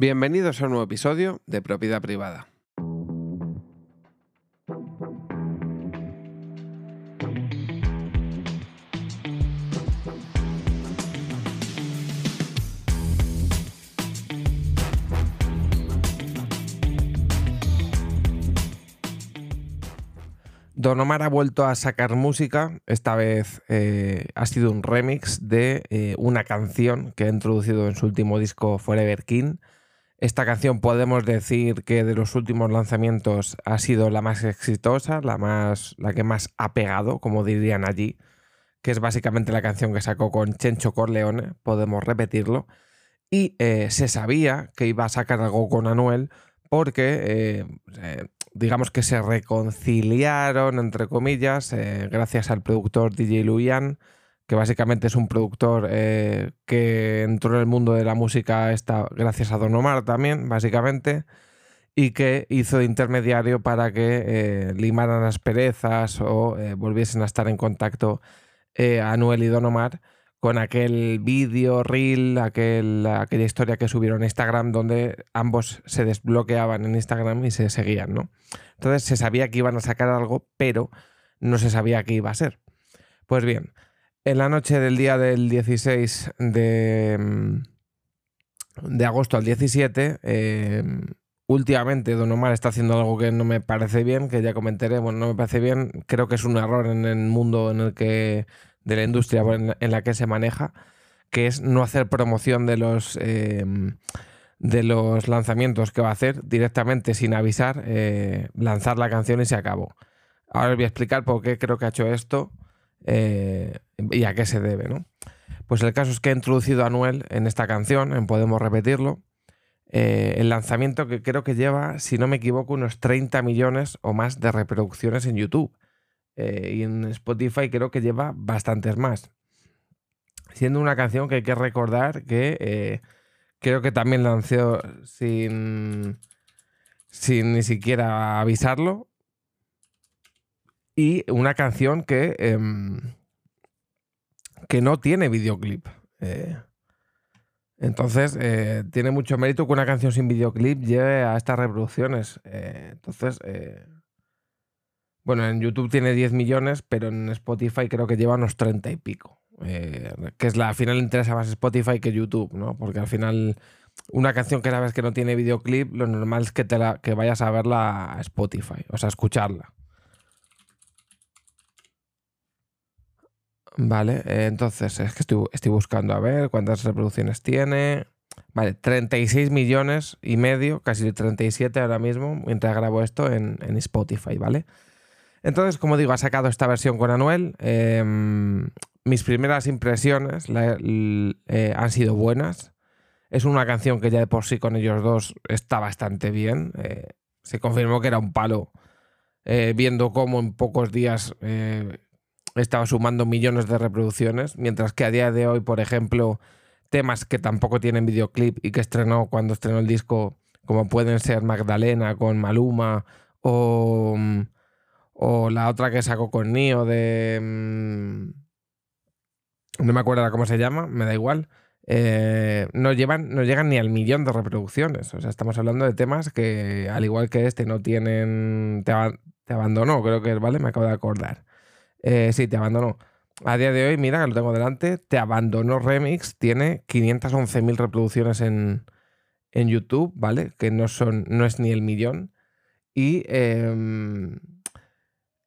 Bienvenidos a un nuevo episodio de Propiedad Privada. Don Omar ha vuelto a sacar música. Esta vez eh, ha sido un remix de eh, una canción que ha introducido en su último disco Forever King. Esta canción podemos decir que de los últimos lanzamientos ha sido la más exitosa, la, más, la que más ha pegado, como dirían allí, que es básicamente la canción que sacó con Chencho Corleone, podemos repetirlo. Y eh, se sabía que iba a sacar algo con Anuel porque digamos que se reconciliaron, entre comillas, eh, gracias al productor DJ Luian, que básicamente es un productor eh, que entró en el mundo de la música esta, gracias a Don Omar también, básicamente, y que hizo de intermediario para que eh, limaran las perezas o volviesen a estar en contacto Anuel y Don Omar con aquel vídeo, reel, aquel, aquella historia que subieron a Instagram donde ambos se desbloqueaban en Instagram y se seguían, ¿no? Entonces se sabía que iban a sacar algo, pero no se sabía qué iba a ser. Pues bien, en la noche del día del 16 de, mm, de agosto al 17, eh, últimamente Don Omar está haciendo algo que no me parece bien, que ya comentaré, bueno, no me parece bien, creo que es un error en el mundo en el que de la industria en la que se maneja, que es no hacer promoción de los, em, de los lanzamientos que va a hacer directamente sin avisar, eh, lanzar la canción y se acabó. Ahora os voy a explicar por qué creo que ha hecho esto eh, y a qué se debe. ¿no? Pues el caso es que ha introducido a Anuel en esta canción, en Podemos Repetirlo, eh, el lanzamiento que creo que lleva, si no me equivoco, unos 30 millones o más de reproducciones en YouTube. Eh, y en Spotify creo que lleva bastantes más. Siendo una canción que hay que recordar que eh, creo que también lanzó sin, sin ni siquiera avisarlo. Y una canción que, em, que no tiene videoclip. Eh, entonces, tiene mucho mérito que una canción sin videoclip lleve a estas reproducciones. entonces, bueno, en YouTube tiene 10 millones, pero en Spotify creo que lleva unos 30 y pico. Eh, que es la, al final interesa más Spotify que YouTube, ¿no? Porque al final una canción que sabes que no tiene videoclip, lo normal es que, te la, que vayas a verla a Spotify, o sea, escucharla. Vale, eh, entonces es que estoy, buscando a ver cuántas reproducciones tiene. Vale, 36 millones y medio, casi 37 ahora mismo, mientras grabo esto en, en Spotify, ¿vale? Entonces, como digo, ha sacado esta versión con Anuel. Em, mis primeras impresiones eh, han sido buenas. Es una canción que ya de por sí con ellos dos está bastante bien. Eh, se confirmó que era un palo, viendo cómo en pocos días estaba sumando millones de reproducciones, mientras que a día de hoy, por ejemplo, temas que tampoco tienen videoclip y que estrenó cuando estrenó el disco, como pueden ser Magdalena con Maluma o... Mm, o la otra que sacó con Nio de. Mm, no me acuerdo cómo se llama, me da igual. Eh, no, llevan, no llegan ni al millón de reproducciones. O sea, estamos hablando de temas que, al igual que este, no tienen. Te, abandonó, creo que es, ¿vale? Me acabo de acordar. Eh, sí, te abandonó. A día de hoy, mira que lo tengo delante, Te abandonó Remix, tiene 511.000 reproducciones en, en, YouTube, ¿vale? Que no, son, no es ni el millón. Y. Em,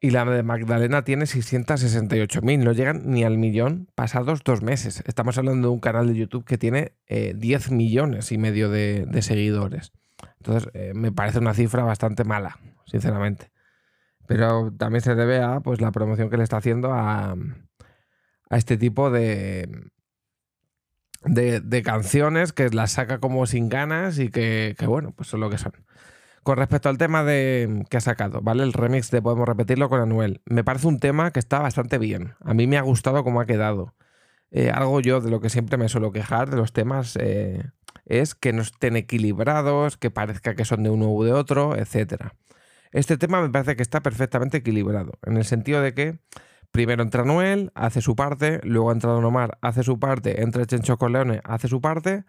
y la de Magdalena tiene 668.000, no llegan ni al millón pasados dos meses. Estamos hablando de un canal de YouTube que tiene 10 eh, millones y medio de, seguidores. Entonces, eh, me parece una cifra bastante mala, sinceramente. Pero también se debe a pues, la promoción que le está haciendo a, este tipo de, de, canciones que las saca como sin ganas y que, que, bueno, pues son lo que son. Con respecto al tema de que ha sacado, ¿vale? El remix de Podemos Repetirlo con Anuel. Me parece un tema que está bastante bien. A mí me ha gustado cómo ha quedado. Eh, algo yo de lo que siempre me suelo quejar de los temas eh, es que no estén equilibrados, que parezca que son de uno u de otro, etc. Este tema me parece que está perfectamente equilibrado, en el sentido de que primero entra Anuel, hace su parte, luego entra Don Omar, hace su parte, entra Chencho Leone, hace su parte,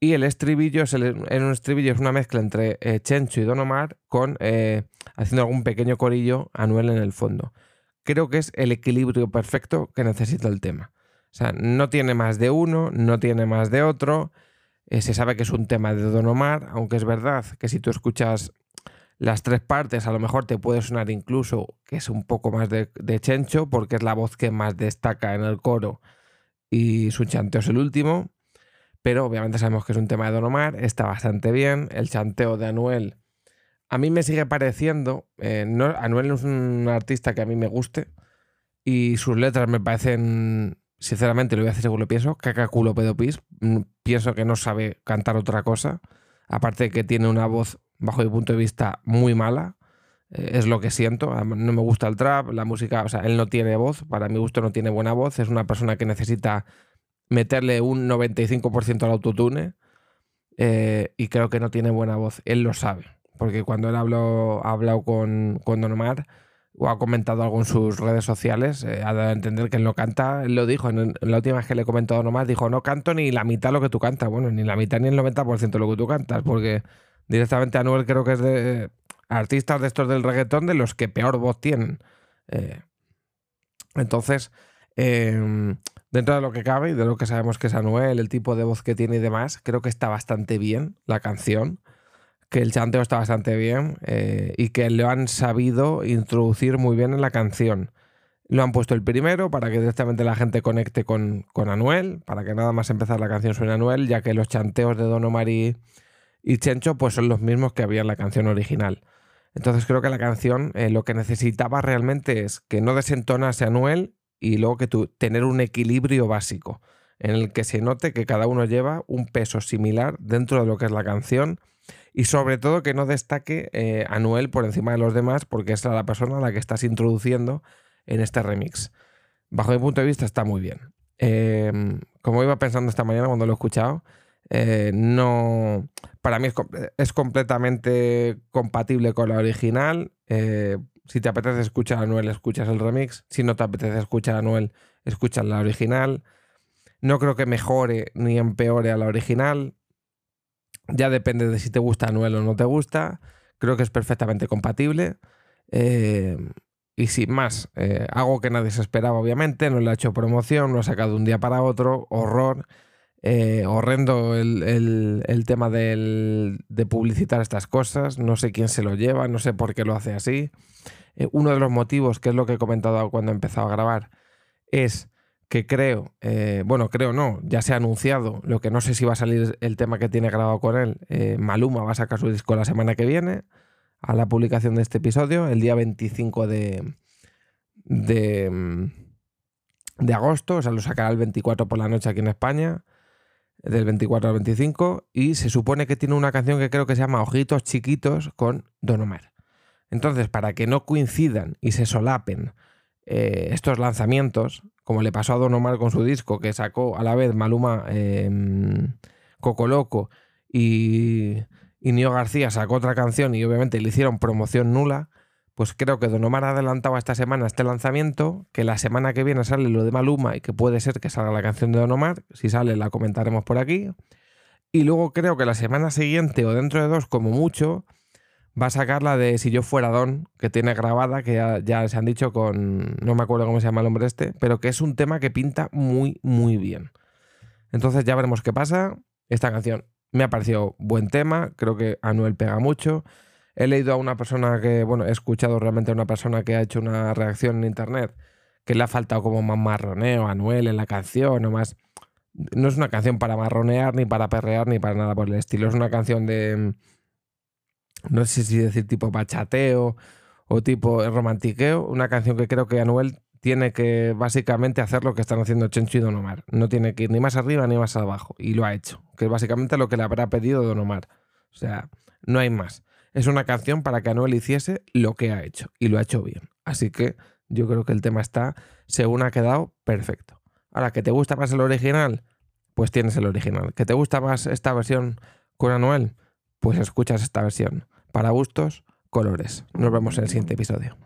Y el estribillo es en un estribillo es una mezcla entre eh, Chencho y Don Omar con eh, haciendo algún pequeño corillo Anuel en el fondo. Creo que es el equilibrio perfecto que necesita el tema. O sea, no tiene más de uno, no tiene más de otro. Eh, se sabe que es un tema de Don Omar, aunque es verdad que si tú escuchas las tres partes, a lo mejor te puede sonar incluso que es un poco más de, de Chencho, porque es la voz que más destaca en el coro y su chanteo es el último. Pero obviamente sabemos que es un tema de Don Omar, está bastante bien. El chanteo de Anuel a mí me sigue pareciendo. Eh, no, Anuel es un artista que a mí me guste y sus letras me parecen, sinceramente, lo voy a decir según lo pienso, caca culo pedopis. Mm, pienso que no sabe cantar otra cosa. Aparte de que tiene una voz, bajo mi punto de vista, muy mala. Eh, es lo que siento. No me gusta el trap, la música, o sea, él no tiene voz. Para mi gusto no tiene buena voz. Es una persona que necesita meterle un 95% al autotune eh, y creo que no tiene buena voz. Él lo sabe, porque cuando él habló, ha hablado con, con Don Omar o ha comentado algo en sus redes sociales, eh, ha dado a entender que él no canta, él lo dijo, en, la última vez que le comentó a Don Omar, dijo, no canto ni la mitad lo que tú cantas, bueno, ni la mitad ni el 90% de lo que tú cantas, porque directamente Anuel creo que es de artistas de estos del reggaetón de los que peor voz tienen. Eh, entonces, em, dentro de lo que cabe y de lo que sabemos que es Anuel, el tipo de voz que tiene y demás, creo que está bastante bien la canción, que el chanteo está bastante bien eh, y que lo han sabido introducir muy bien en la canción. Lo han puesto el primero para que directamente la gente conecte con, con Anuel, para que nada más empezar la canción suene Anuel, ya que los chanteos de Don Omar Chencho pues son los mismos que había en la canción original. Entonces creo que la canción eh, lo que necesitaba realmente es que no desentonase Anuel y luego que tú tener un equilibrio básico en el que se note que cada uno lleva un peso similar dentro de lo que es la canción y sobre todo que no destaque eh, a Noel por encima de los demás porque es la persona a la que estás introduciendo en este remix. Bajo mi punto de vista está muy bien. Em, como iba pensando esta mañana cuando lo he escuchado, eh, no, para mí es, completamente compatible con la original. Eh, si te apetece escuchar a Noel, escuchas el remix. Si no te apetece escuchar a Noel, escuchas la original. No creo que mejore ni empeore a la original. Ya depende de si te gusta Anuel o no te gusta. Creo que es perfectamente compatible. Eh, y sin más, algo que nadie se esperaba, obviamente. No le ha hecho promoción, lo ha sacado de un día para otro. Horror. Eh, horrendo el, tema de publicitar estas cosas. No sé quién se lo lleva, no sé por qué lo hace así. Eh, uno de los motivos, que es lo que he comentado cuando he empezado a grabar, es que creo, eh, bueno, creo no, ya se ha anunciado, lo que no sé si va a salir el tema que tiene grabado con él, eh, Maluma va a sacar su disco la semana que viene, a la publicación de este episodio, el día 25 de, de, mm, de agosto, o sea, lo sacará el 24 por la noche aquí en España, del 24 al 25, y se supone que tiene una canción que creo que se llama Ojitos Chiquitos con Don Omar. Entonces, para que no coincidan y se solapen eh, estos lanzamientos, como le pasó a Don Omar con su disco, que sacó a la vez Maluma em, Coco Loco y, y Nio García sacó otra canción y obviamente le hicieron promoción nula, pues creo que Don Omar ha adelantado esta semana este lanzamiento, que la semana que viene sale lo de Maluma y que puede ser que salga la canción de Don Omar, si sale la comentaremos por aquí. Y luego creo que la semana siguiente o dentro de dos como mucho va a sacar la de Si yo fuera Don, que tiene grabada, que ya, se han dicho con, no me acuerdo cómo se llama el hombre este, pero que es un tema que pinta muy, muy bien. Entonces ya veremos qué pasa. Esta canción me ha parecido buen tema, creo que Anuel pega mucho. He leído a una persona que, bueno, he escuchado realmente a una persona que ha hecho una reacción en internet que le ha faltado como más marroneo a Anuel en la canción o más... No es una canción para marronear, ni para perrear, ni para nada por el estilo. Es una canción de no sé si decir tipo bachateo o tipo romantiqueo, una canción que creo que Anuel tiene que básicamente hacer lo que están haciendo Chencho y Don Omar. No tiene que ir ni más arriba ni más abajo. Y lo ha hecho. Que es básicamente lo que le habrá pedido Don Omar. O sea, no hay más. Es una canción para que Anuel hiciese lo que ha hecho. Y lo ha hecho bien. Así que yo creo que el tema está, según ha quedado, perfecto. Ahora, ¿que te gusta más el original? Pues tienes el original. ¿Que te gusta más esta versión con Anuel? Pues escuchas esta versión. Para gustos, colores. Nos vemos en el siguiente episodio.